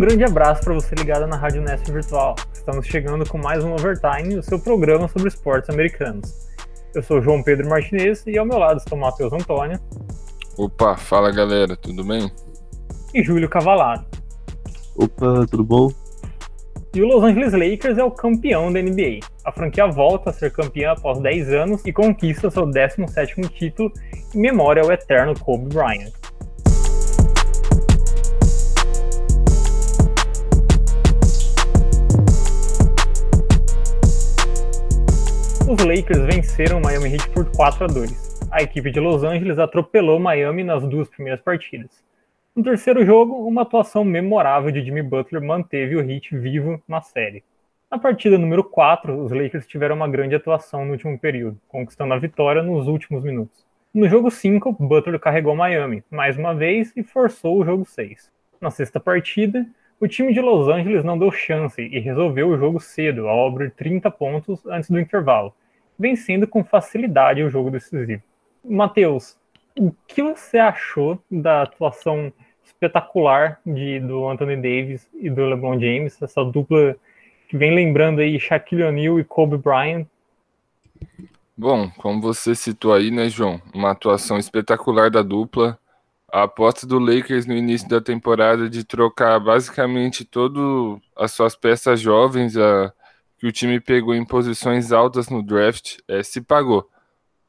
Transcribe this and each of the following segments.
Um grande abraço para você ligado na Rádio Nesp Virtual. Estamos chegando com mais um Overtime, o seu programa sobre esportes americanos. Eu sou João Pedro Martinez e ao meu lado está o Matheus Antônio. Opa, fala galera, tudo bem? E Júlio Cavalado. Opa, tudo bom? E o Los Angeles Lakers é o campeão da NBA. A franquia volta a ser campeã após 10 anos e conquista seu 17º título em memória ao eterno Kobe Bryant. Lakers venceram o Miami Heat por 4 a 2. A equipe de Los Angeles atropelou Miami nas duas primeiras partidas. No terceiro jogo, uma atuação memorável de Jimmy Butler manteve o Heat vivo na série. Na partida número 4, os Lakers tiveram uma grande atuação no último período, conquistando a vitória nos últimos minutos. No jogo 5, Butler carregou Miami, mais uma vez, e forçou o jogo 6. Na sexta partida, o time de Los Angeles não deu chance e resolveu o jogo cedo, ao abrir 30 pontos antes do intervalo, vencendo com facilidade o jogo decisivo. Matheus, o que você achou da atuação espetacular de, do Anthony Davis e do LeBron James, essa dupla que vem lembrando aí Shaquille O'Neal e Kobe Bryant? Bom, como você citou aí, né, João, uma atuação espetacular da dupla. A aposta do Lakers no início da temporada de trocar basicamente todas as suas peças jovens, a que o time pegou em posições altas no draft é, se pagou.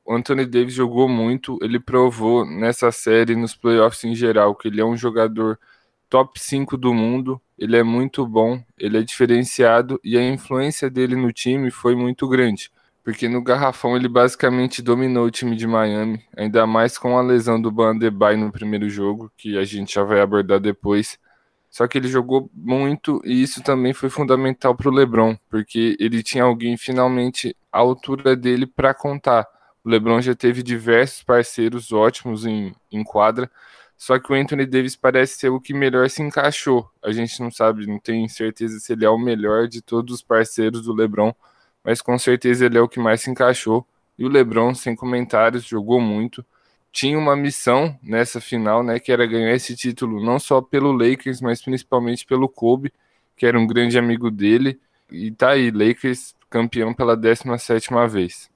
O Anthony Davis jogou muito, ele provou nessa série, nos playoffs em geral, que ele é um jogador top 5 do mundo, ele é muito bom, ele é diferenciado e a influência dele no time foi muito grande, porque no garrafão ele basicamente dominou o time de Miami, ainda mais com a lesão do Ban no primeiro jogo, que a gente já vai abordar depois. Só que ele jogou muito e isso também foi fundamental para o LeBron, porque ele tinha alguém finalmente à altura dele para contar. O LeBron já teve diversos parceiros ótimos em, em quadra, só que o Anthony Davis parece ser o que melhor se encaixou. A gente não sabe, não tem certeza se ele é o melhor de todos os parceiros do LeBron, mas com certeza ele é o que mais se encaixou. E o LeBron, sem comentários, jogou muito tinha uma missão nessa final, né, que era ganhar esse título não só pelo Lakers, mas principalmente pelo Kobe, que era um grande amigo dele, e tá aí, Lakers campeão pela 17ª vez.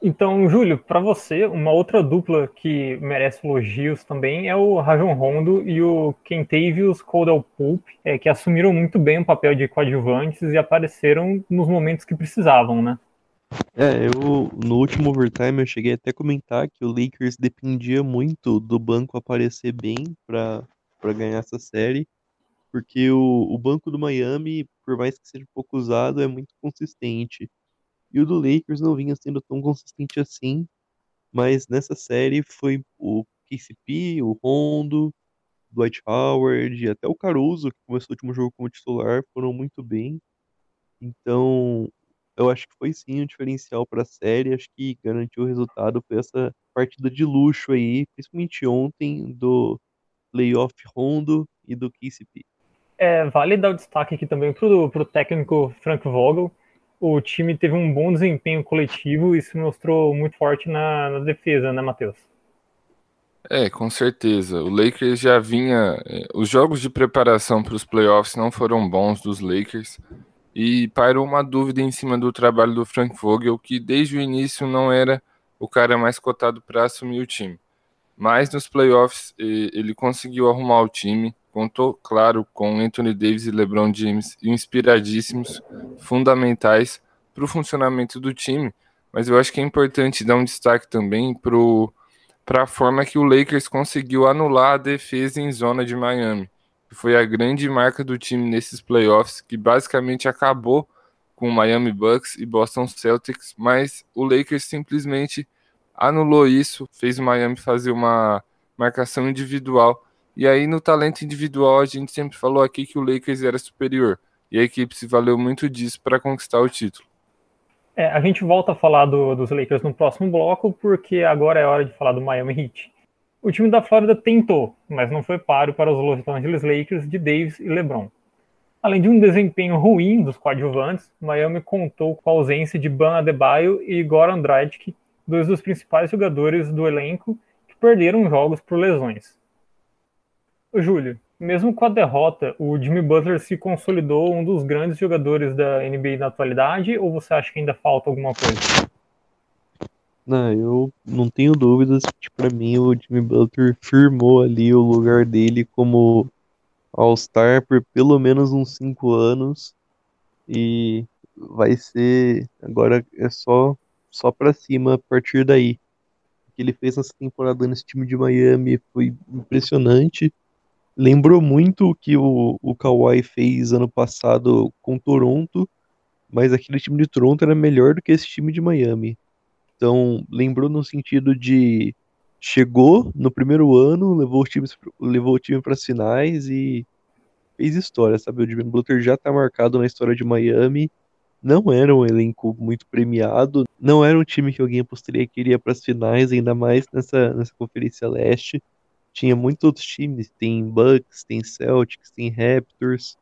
Então, Júlio, para você, uma outra dupla que merece elogios também é o Rajon Rondo e o Kentavious Caldwell Pope, é, que assumiram muito bem o papel de coadjuvantes e apareceram nos momentos que precisavam, né? É, eu no último overtime eu cheguei até a comentar que o Lakers dependia muito do banco aparecer bem para para ganhar essa série, porque o, o banco do Miami, por mais que seja pouco usado, é muito consistente. E o do Lakers não vinha sendo tão consistente assim, mas nessa série foi o KCP, o Rondo, Dwight Howard, até o Caruso, que começou o último jogo como titular, foram muito bem. Então, eu acho que foi sim um diferencial para a série. Acho que garantiu o resultado. Foi essa partida de luxo aí, principalmente ontem, do playoff Rondo e do KCP. É, vale dar o destaque aqui também para o técnico Frank Vogel. O time teve um bom desempenho coletivo e se mostrou muito forte na, na defesa, né, Matheus? É, com certeza. O Lakers já vinha. É, os jogos de preparação para os playoffs não foram bons dos Lakers. E pairou uma dúvida em cima do trabalho do Frank Vogel, que desde o início não era o cara mais cotado para assumir o time. Mas nos playoffs ele conseguiu arrumar o time, contou, claro, com Anthony Davis e LeBron James inspiradíssimos, fundamentais para o funcionamento do time. Mas eu acho que é importante dar um destaque também para a forma que o Lakers conseguiu anular a defesa em zona de Miami que foi a grande marca do time nesses playoffs, que basicamente acabou com o Miami Bucks e Boston Celtics, mas o Lakers simplesmente anulou isso, fez o Miami fazer uma marcação individual. E aí no talento individual a gente sempre falou aqui que o Lakers era superior. E a equipe se valeu muito disso para conquistar o título. É, a gente volta a falar do, dos Lakers no próximo bloco, porque agora é hora de falar do Miami Heat. O time da Flórida tentou, mas não foi páreo para os Los Angeles Lakers de Davis e LeBron. Além de um desempenho ruim dos coadjuvantes, Miami contou com a ausência de Ban Adebayo e Goran Dragic, dois dos principais jogadores do elenco que perderam jogos por lesões. Júlio, Mesmo com a derrota, o Jimmy Butler se consolidou um dos grandes jogadores da NBA na atualidade ou você acha que ainda falta alguma coisa? Não, eu não tenho dúvidas que para mim o Jimmy Butler firmou ali o lugar dele como All-Star por pelo menos uns 5 anos e vai ser agora é só só para cima a partir daí. O que ele fez nessa temporada nesse time de Miami foi impressionante. Lembrou muito o que o, o Kawhi fez ano passado com Toronto, mas aquele time de Toronto era melhor do que esse time de Miami. Então, lembrou no sentido de chegou no primeiro ano, levou, os times, levou o time para as finais e fez história, sabe? O Jimmy Butler já está marcado na história de Miami. Não era um elenco muito premiado, não era um time que alguém apostaria que iria para as finais, ainda mais nessa, nessa Conferência Leste. Tinha muitos outros times, tem Bucks, tem Celtics, tem Raptors.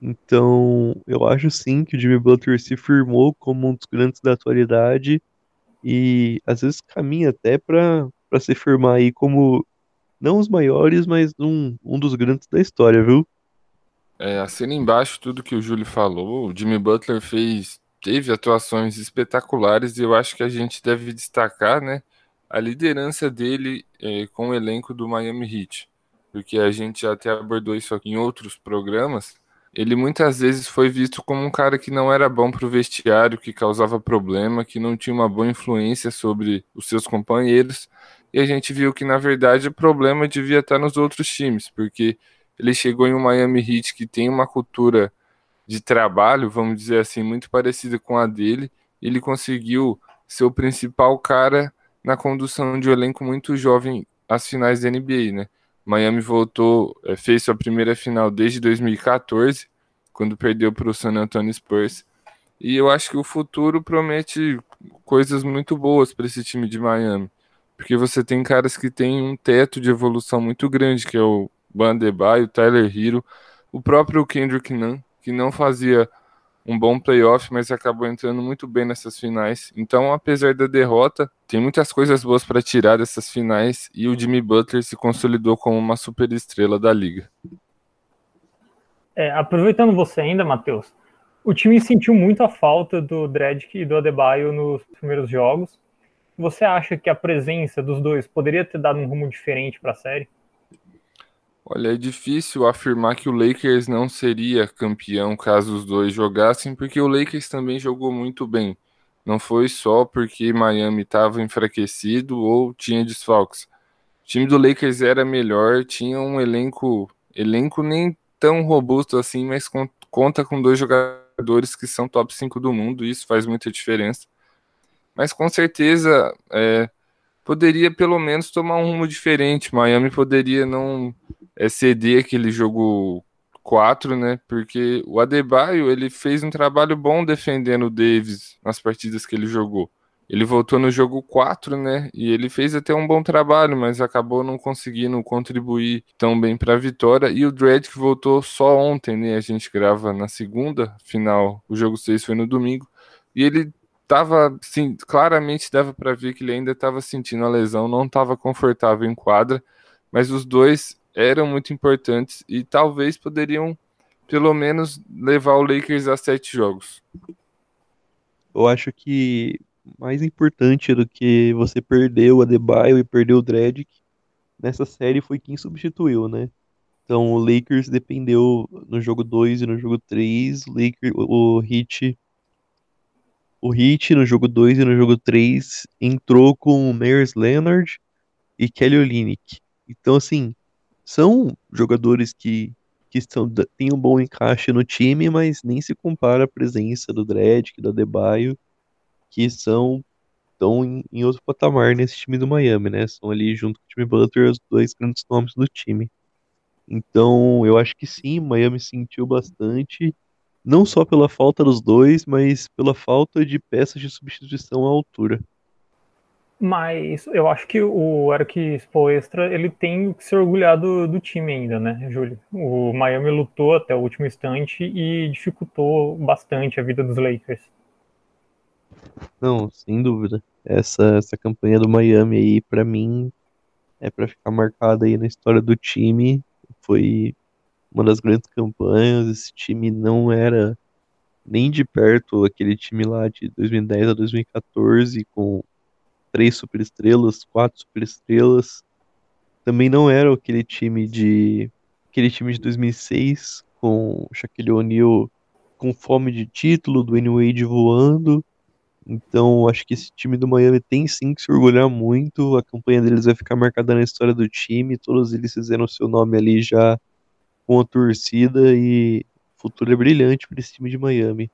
Então, eu acho sim que o Jimmy Butler se firmou como um dos grandes da atualidade e às vezes caminha até para se firmar aí como não os maiores, mas um, um dos grandes da história, viu? É, assina embaixo tudo que o Júlio falou. O Jimmy Butler fez, teve atuações espetaculares e eu acho que a gente deve destacar, né, a liderança dele é, com o elenco do Miami Heat, porque a gente até abordou isso aqui em outros programas. Ele muitas vezes foi visto como um cara que não era bom para o vestiário, que causava problema, que não tinha uma boa influência sobre os seus companheiros. E a gente viu que, na verdade, o problema devia estar nos outros times, porque ele chegou em um Miami Heat que tem uma cultura de trabalho, vamos dizer assim, muito parecida com a dele. Ele conseguiu ser o principal cara na condução de um elenco muito jovem às finais da NBA, né? Miami voltou, é, fez sua primeira final desde 2014, quando perdeu para o San Antonio Spurs. E eu acho que o futuro promete coisas muito boas para esse time de Miami, porque você tem caras que têm um teto de evolução muito grande, que é o Bandebaio, o Tyler Hero, o próprio Kendrick Nunn, que não fazia um bom playoff, mas acabou entrando muito bem nessas finais. Então, apesar da derrota, tem muitas coisas boas para tirar dessas finais e o Jimmy Butler se consolidou como uma super estrela da liga. É, aproveitando você ainda, Matheus, o time sentiu muito a falta do Dredd e do Adebayo nos primeiros jogos. Você acha que a presença dos dois poderia ter dado um rumo diferente para a série? Olha, é difícil afirmar que o Lakers não seria campeão caso os dois jogassem, porque o Lakers também jogou muito bem. Não foi só porque Miami estava enfraquecido ou tinha desfalques. O time do Lakers era melhor, tinha um elenco, elenco nem tão robusto assim, mas conta com dois jogadores que são top 5 do mundo, e isso faz muita diferença. Mas com certeza é, poderia pelo menos tomar um rumo diferente. Miami poderia não é ceder aquele jogo 4, né? Porque o Adebayo ele fez um trabalho bom defendendo o Davis nas partidas que ele jogou. Ele voltou no jogo 4, né? E ele fez até um bom trabalho, mas acabou não conseguindo contribuir tão bem para a vitória. E o Dredd que voltou só ontem, né? A gente grava na segunda, final, o jogo 6 foi no domingo. E ele tava, sim, claramente dava para ver que ele ainda estava sentindo a lesão, não estava confortável em quadra, mas os dois eram muito importantes e talvez poderiam, pelo menos, levar o Lakers a sete jogos. Eu acho que mais importante do que você perder o Adebayo e perder o Dredd nessa série foi quem substituiu, né? Então o Lakers dependeu no jogo 2 e no jogo 3, o, Lakers, o Heat o Heat no jogo 2 e no jogo 3 entrou com o Myers Leonard e Kelly Olynyk. Então assim, são jogadores que, que estão, têm um bom encaixe no time, mas nem se compara a presença do Dredd, do Adebayo, que são estão em, em, outro patamar nesse time do Miami, né? São ali junto com o time Butler os dois grandes nomes do time. Então, eu acho que sim, Miami sentiu bastante, não só pela falta dos dois, mas pela falta de peças de substituição à altura. Mas eu acho que o Eric Spoelstra, ele tem que ser orgulhado do, time ainda, né, Júlio? O Miami lutou até o último instante e dificultou bastante a vida dos Lakers. Não, sem dúvida. Essa, essa campanha do Miami aí, para mim, é para ficar marcada aí na história do time. Foi uma das grandes campanhas. Esse time não era nem de perto aquele time lá de 2010 a 2014 com três superestrelas, quatro superestrelas. Também não era aquele time de aquele time de 2006 com Shaquille O'Neal com fome de título, do Wade voando. Então, acho que esse time do Miami tem sim que se orgulhar muito. A campanha deles vai ficar marcada na história do time. Todos eles fizeram seu nome ali já com a torcida e o futuro é brilhante para esse time de Miami.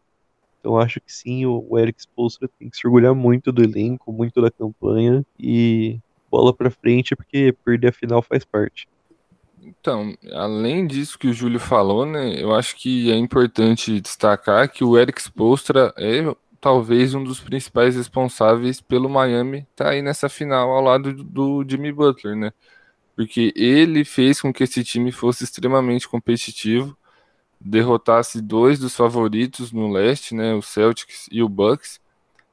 Então, acho que sim, o Eric Spoelstra tem que se orgulhar muito do elenco, muito da campanha e bola para frente porque perder a final faz parte. Então, além disso que o Júlio falou, né, eu acho que é importante destacar que o Eric Spoelstra é talvez um dos principais responsáveis pelo Miami estar tá aí nessa final ao lado do, do Jimmy Butler, né? Porque ele fez com que esse time fosse extremamente competitivo, derrotasse dois dos favoritos no leste, né, o Celtics e o Bucks,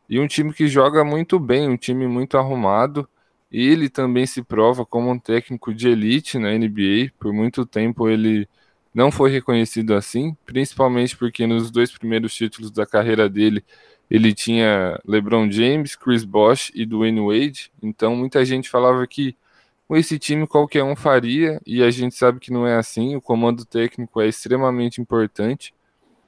e um time que joga muito bem, um time muito arrumado, ele também se prova como um técnico de elite na NBA. Por muito tempo ele não foi reconhecido assim, principalmente porque nos dois primeiros títulos da carreira dele ele tinha LeBron James, Chris Bosh e Dwayne Wade. Então muita gente falava que com esse time qualquer um faria e a gente sabe que não é assim. O comando técnico é extremamente importante.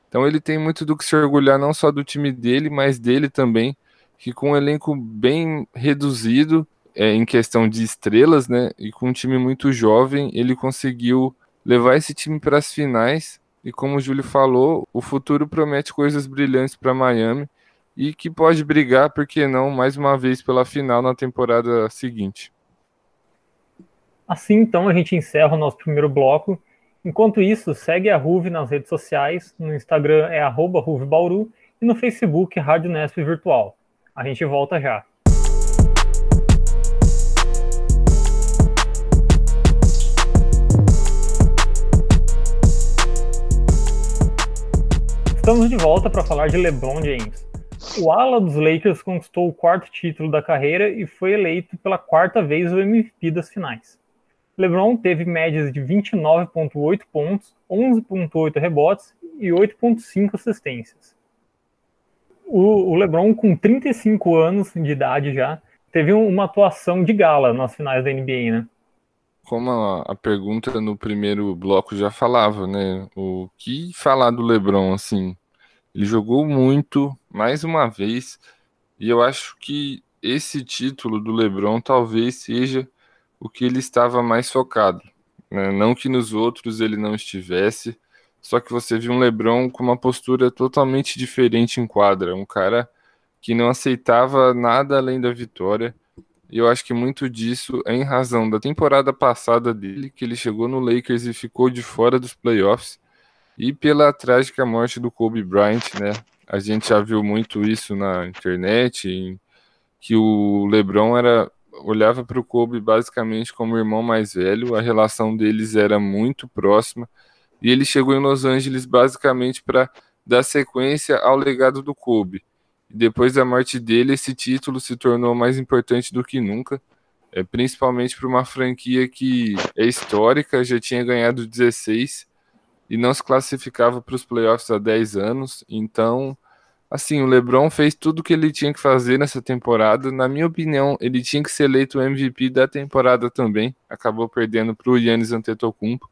Então ele tem muito do que se orgulhar não só do time dele, mas dele também, que com um elenco bem reduzido é, em questão de estrelas, né? E com um time muito jovem, ele conseguiu levar esse time para as finais. E como o Júlio falou, o futuro promete coisas brilhantes para Miami e que pode brigar, por que não, mais uma vez pela final na temporada seguinte. Assim, então, a gente encerra o nosso primeiro bloco. Enquanto isso, segue a Ruve nas redes sociais. No Instagram é arroba Bauru e no Facebook Rádio Nesp Virtual. A gente volta já. Estamos de volta para falar de LeBron James. O ala dos Lakers conquistou o quarto título da carreira e foi eleito pela quarta vez o MVP das finais. LeBron teve médias de 29,8 pontos, 11,8 rebotes e 8,5 assistências. O, o LeBron, com 35 anos de idade já, teve uma atuação de gala nas finais da NBA, né? como a, a, pergunta no primeiro bloco já falava, né? O que falar do LeBron assim? Ele jogou muito, mais uma vez, e eu acho que esse título do LeBron talvez seja o que ele estava mais focado. Né? Não que nos outros ele não estivesse, só que você viu um LeBron com uma postura totalmente diferente em quadra, um cara que não aceitava nada além da vitória e eu acho que muito disso é em razão da temporada passada dele, que ele chegou no Lakers e ficou de fora dos playoffs, e pela trágica morte do Kobe Bryant, né? A gente já viu muito isso na internet, que o LeBron era olhava para o Kobe basicamente como irmão mais velho, a relação deles era muito próxima, e ele chegou em Los Angeles basicamente para dar sequência ao legado do Kobe depois da morte dele, esse título se tornou mais importante do que nunca, é, principalmente para uma franquia que é histórica, já tinha ganhado 16 e não se classificava para os playoffs há 10 anos. Então, assim, o LeBron fez tudo o que ele tinha que fazer nessa temporada. Na minha opinião, ele tinha que ser eleito o MVP da temporada também. Acabou perdendo para o Yannis Antetokounmpo.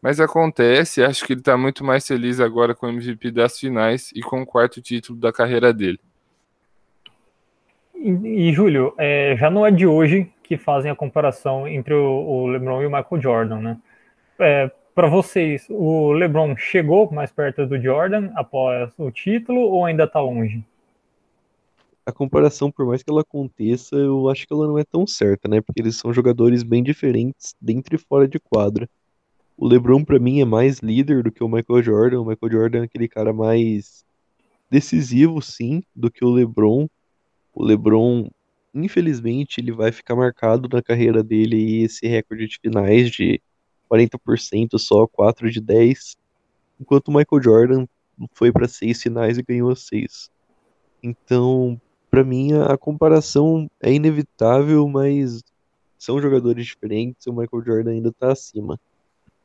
Mas acontece, acho que ele está muito mais feliz agora com o MVP das finais e com o quarto título da carreira dele. E, e Júlio, é, já não é de hoje que fazem a comparação entre o, o LeBron e o Michael Jordan, né? É, Para vocês, o LeBron chegou mais perto do Jordan após o título ou ainda está longe? A comparação, por mais que ela aconteça, eu acho que ela não é tão certa, né? Porque eles são jogadores bem diferentes dentro e fora de quadra. O LeBron, para mim, é mais líder do que o Michael Jordan. O Michael Jordan é aquele cara mais decisivo, sim, do que o LeBron. O LeBron, infelizmente, ele vai ficar marcado na carreira dele esse recorde de finais de 40% só, 4 de 10, enquanto o Michael Jordan foi para seis finais e ganhou seis. Então, para mim, a comparação é inevitável, mas são jogadores diferentes. O Michael Jordan ainda está acima.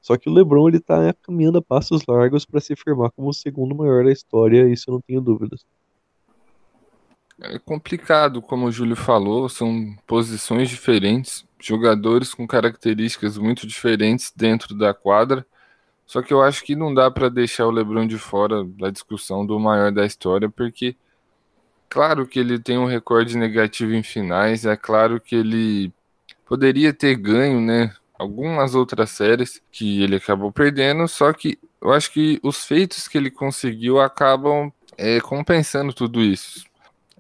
Só que o LeBron ele tá caminhando a passos largos para se firmar como o segundo maior da história, isso eu não tenho dúvidas. É complicado, como o Júlio falou, são posições diferentes, jogadores com características muito diferentes dentro da quadra. Só que eu acho que não dá para deixar o LeBron de fora da discussão do maior da história, porque claro que ele tem um recorde negativo em finais, é claro que ele poderia ter ganho, né, algumas outras séries que ele acabou perdendo, só que eu acho que os feitos que ele conseguiu acabam é, compensando tudo isso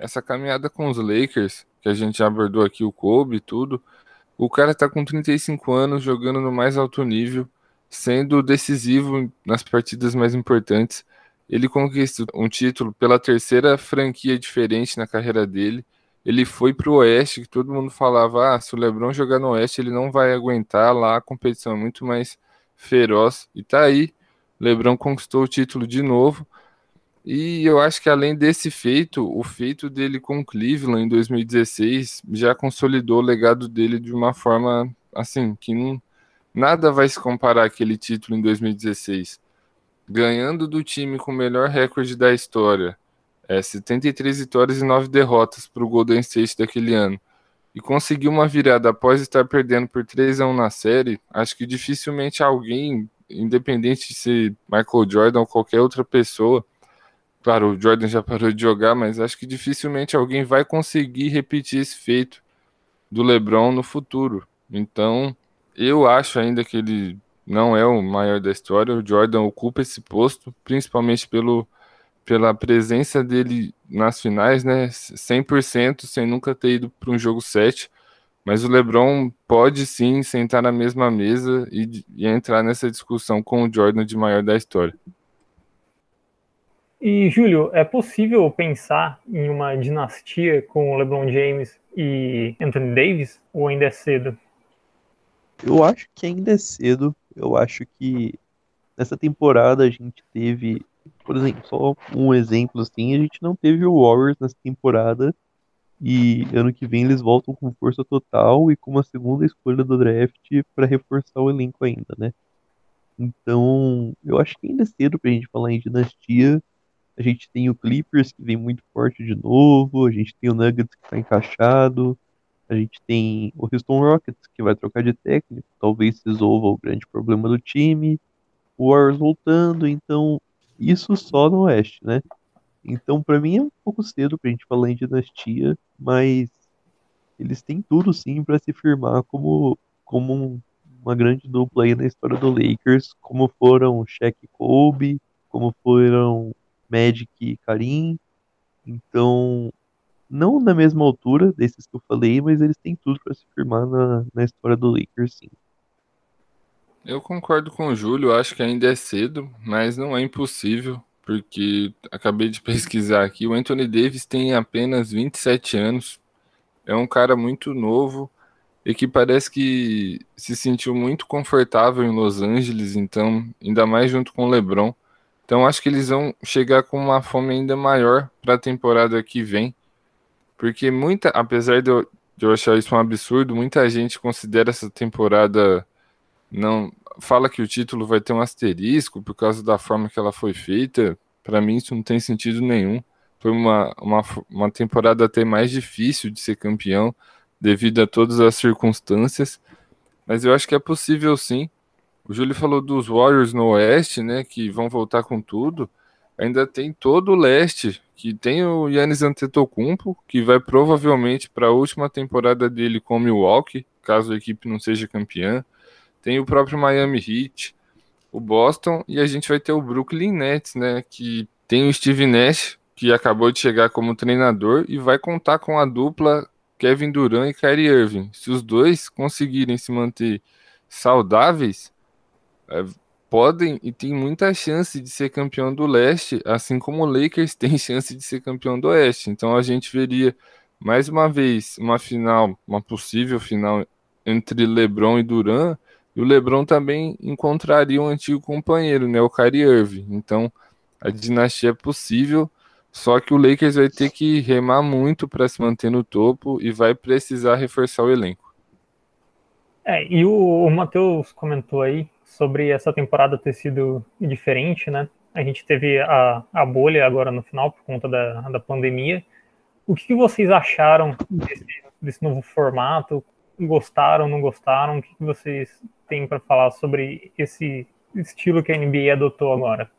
essa caminhada com os Lakers, que a gente abordou aqui, o Kobe e tudo, o cara tá com 35 anos jogando no mais alto nível, sendo decisivo nas partidas mais importantes. Ele conquistou um título pela terceira franquia diferente na carreira dele. Ele foi pro Oeste, que todo mundo falava: ah, se o LeBron jogar no Oeste, ele não vai aguentar lá, a competição é muito mais feroz. E tá aí, LeBron conquistou o título de novo. E eu acho que além desse feito, o feito dele com Cleveland em 2016 já consolidou o legado dele de uma forma assim que não, nada vai se comparar àquele título em 2016. Ganhando do time com o melhor recorde da história, é, 73 vitórias e 9 derrotas para o Golden State daquele ano, e conseguir uma virada após estar perdendo por 3 a 1 na série, acho que dificilmente alguém, independente de ser Michael Jordan ou qualquer outra pessoa, Claro, o Jordan já parou de jogar, mas acho que dificilmente alguém vai conseguir repetir esse feito do LeBron no futuro. Então, eu acho ainda que ele não é o maior da história. O Jordan ocupa esse posto, principalmente pelo, pela presença dele nas finais, né? 100% sem nunca ter ido para um jogo 7. Mas o LeBron pode sim sentar na mesma mesa e, e entrar nessa discussão com o Jordan de maior da história. E, Júlio, é possível pensar em uma dinastia com LeBron James e Anthony Davis, ou ainda é cedo? Eu acho que ainda é cedo. Eu acho que nessa temporada a gente teve, por exemplo, só um exemplo assim, a gente não teve o Warriors nessa temporada e ano que vem eles voltam com força total e com uma segunda escolha do draft para reforçar o elenco ainda, né? Então, eu acho que ainda é cedo pra gente falar em dinastia. A gente tem o Clippers que vem muito forte de novo, a gente tem o Nuggets que está encaixado, a gente tem o Houston Rockets que vai trocar de técnico, talvez resolva o grande problema do time, o Warriors voltando, então isso só no Oeste, né? Então para mim é um pouco cedo pra gente falar em dinastia, mas eles têm tudo sim para se firmar como, como uma grande dupla aí na história do Lakers, como foram Shaq e Kobe, como foram Magic e Karim. Então, não na mesma altura desses que eu falei, mas eles têm tudo para se firmar na, na história do Lakers, sim. Eu concordo com o Júlio, acho que ainda é cedo, mas não é impossível, porque acabei de pesquisar aqui, o Anthony Davis tem apenas 27 anos, é um cara muito novo e que parece que se sentiu muito confortável em Los Angeles, então, ainda mais junto com o LeBron. Então acho que eles vão chegar com uma fome ainda maior para a temporada que vem. Porque muita, apesar de eu, de eu achar isso um absurdo, muita gente considera essa temporada não fala que o título vai ter um asterisco por causa da forma que ela foi feita. Para mim isso não tem sentido nenhum. Foi uma, uma, uma temporada até mais difícil de ser campeão devido a todas as circunstâncias. Mas eu acho que é possível sim. O Júlio falou dos Warriors no Oeste, né? Que vão voltar com tudo. Ainda tem todo o leste, que tem o Yannis Antetokounmpo, que vai provavelmente para a última temporada dele com o Milwaukee, caso a equipe não seja campeã. Tem o próprio Miami Heat, o Boston e a gente vai ter o Brooklyn Nets, né? Que tem o Steve Nash, que acabou de chegar como treinador e vai contar com a dupla Kevin Durant e Kyrie Irving. Se os dois conseguirem se manter saudáveis, é, podem e tem muita chance de ser campeão do leste, assim como o Lakers tem chance de ser campeão do oeste. Então a gente veria mais uma vez uma final, uma possível final entre LeBron e Durant, e o LeBron também encontraria um antigo companheiro, né, o Kyrie Irving. Então a dinastia é possível, só que o Lakers vai ter que remar muito para se manter no topo e vai precisar reforçar o elenco. É, e o, o Matheus comentou aí sobre essa temporada ter sido diferente, né? A gente teve a, a bolha agora no final por conta da, da pandemia. O que, que vocês acharam desse, desse, novo formato? Gostaram, não gostaram? O que, que vocês têm para falar sobre esse estilo que a NBA adotou agora?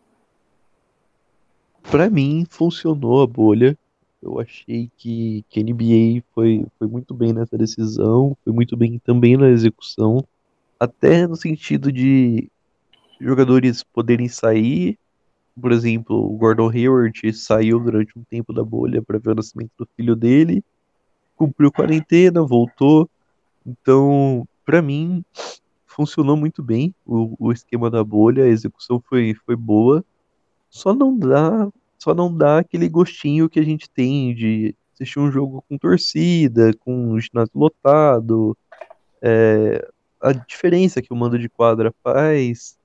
Para mim, funcionou a bolha. Eu achei que, que a NBA foi, foi muito bem nessa decisão, foi muito bem também na execução, até no sentido de jogadores poderem sair. Por exemplo, o Gordon Hayward saiu durante um tempo da bolha para ver o nascimento do filho dele, cumpriu quarentena, voltou. Então, para mim, funcionou muito bem o, o esquema da bolha, a execução foi, foi boa. Só não dá só não dá aquele gostinho que a gente tem de assistir um jogo com torcida, com um ginásio lotado, é, a diferença que o mando de quadra faz.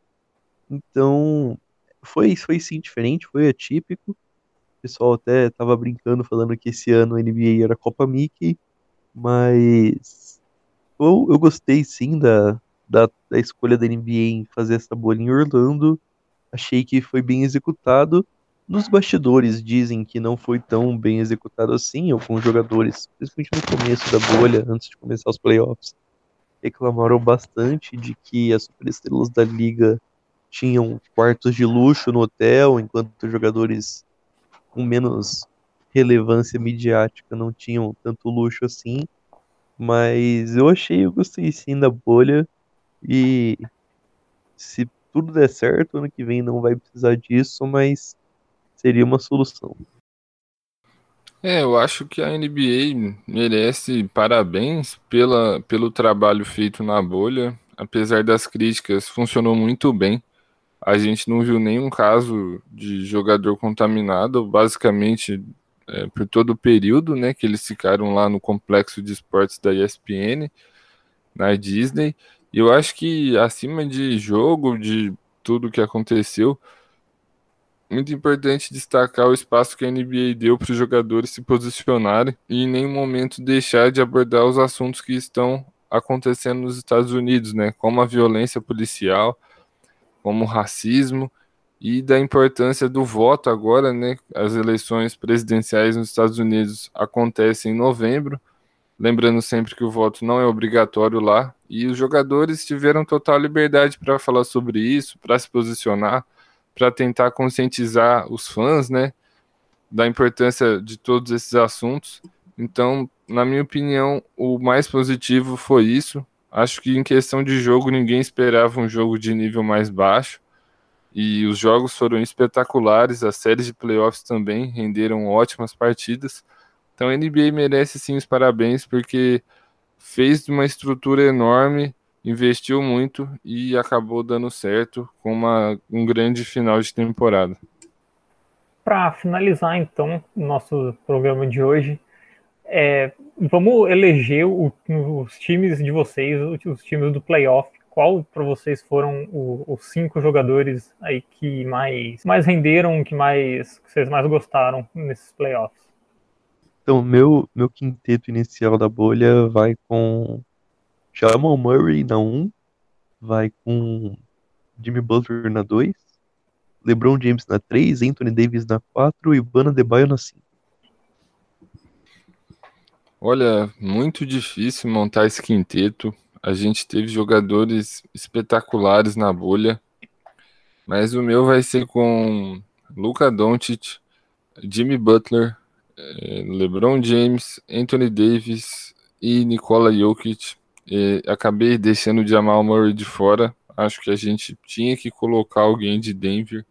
Então, foi, foi sim diferente, foi atípico. O pessoal até estava brincando, falando que esse ano a NBA era Copa Mickey, mas eu, eu gostei sim da, da, da escolha da NBA em fazer essa bola em Orlando. Achei que foi bem executado nos bastidores dizem que não foi tão bem executado assim, alguns jogadores, principalmente no começo da bolha, antes de começar os playoffs, reclamaram bastante de que as superestrelas da liga tinham quartos de luxo no hotel, enquanto os jogadores com menos relevância midiática não tinham tanto luxo assim. Mas eu achei, eu gostei sim da bolha. E se tudo der certo, ano que vem não vai precisar disso, mas seria uma solução. É, eu acho que a NBA merece parabéns pela, pelo trabalho feito na bolha. Apesar das críticas, funcionou muito bem. A gente não viu nenhum caso de jogador contaminado, basicamente é, por todo o período né, que eles ficaram lá no complexo de esportes da ESPN, na Disney. E eu acho que acima de jogo, de tudo que aconteceu, muito importante destacar o espaço que a NBA deu para os jogadores se posicionarem e em nenhum momento deixar de abordar os assuntos que estão acontecendo nos Estados Unidos, né? Como a violência policial, como o racismo e da importância do voto agora, né? As eleições presidenciais nos Estados Unidos acontecem em novembro. Lembrando sempre que o voto não é obrigatório lá e os jogadores tiveram total liberdade para falar sobre isso, para se posicionar para tentar conscientizar os fãs, né, da importância de todos esses assuntos. Então, na minha opinião, o mais positivo foi isso. Acho que em questão de jogo, ninguém esperava um jogo de nível mais baixo. E os jogos foram espetaculares, as séries de playoffs também renderam ótimas partidas. Então a NBA merece sim os parabéns, porque fez uma estrutura enorme investiu muito e acabou dando certo com uma, um grande final de temporada. Para finalizar, então, o nosso programa de hoje, é, vamos eleger o, os times de vocês, os times do playoff. Qual para vocês foram o, os cinco jogadores aí que mais, mais renderam, que mais que vocês mais gostaram nesses playoffs? Então, meu, meu quinteto inicial da bolha vai com Jamal Murray na 1, vai com Jimmy Butler na 2, LeBron James na 3, Anthony Davis na 4 e Bana Debaio na 5. Olha, muito difícil montar esse quinteto. A gente teve jogadores espetaculares na bolha, mas o meu vai ser com Luca Doncic, Jimmy Butler, eh, LeBron James, Anthony Davis e Nikola Jokic acabei deixando o Jamal Murray de fora. Acho que a gente tinha que colocar alguém de Denver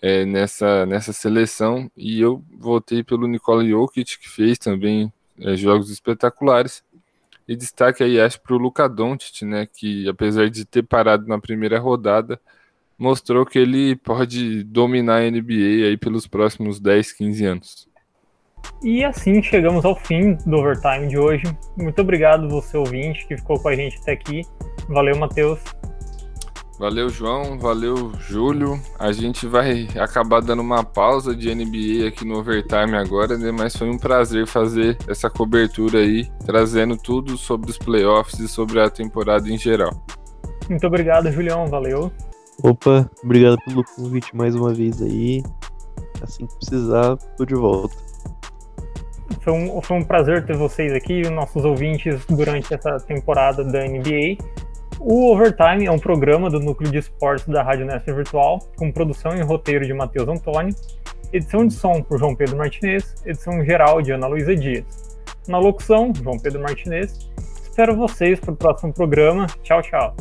é, nessa, nessa seleção. E eu voltei pelo Nikola Jokic, que fez também é, jogos espetaculares. E destaque aí, acho, para o Luka Doncic, né, que apesar de ter parado na primeira rodada, mostrou que ele pode dominar a NBA aí pelos próximos 10, 15 anos. E assim chegamos ao fim do overtime de hoje. Muito obrigado você ouvinte que ficou com a gente até aqui. Valeu, Matheus. Valeu, João. Valeu, Júlio. A gente vai acabar dando uma pausa de NBA aqui no Overtime agora, né? Mas foi um prazer fazer essa cobertura aí, trazendo tudo sobre os playoffs e sobre a temporada em geral. Muito obrigado, Julião. Valeu. Opa, obrigado pelo convite mais uma vez aí. Assim que precisar, tô de volta. Foi um, foi um prazer ter vocês aqui, nossos ouvintes, durante essa temporada da NBA. O Overtime é um programa do Núcleo de Esportes da Rádio Nestor Virtual, com produção e roteiro de Matheus Antônio, edição de som por João Pedro Martinez, edição geral de Ana Luísa Dias. Na locução, João Pedro Martinez. Espero vocês para o próximo programa. Tchau, tchau.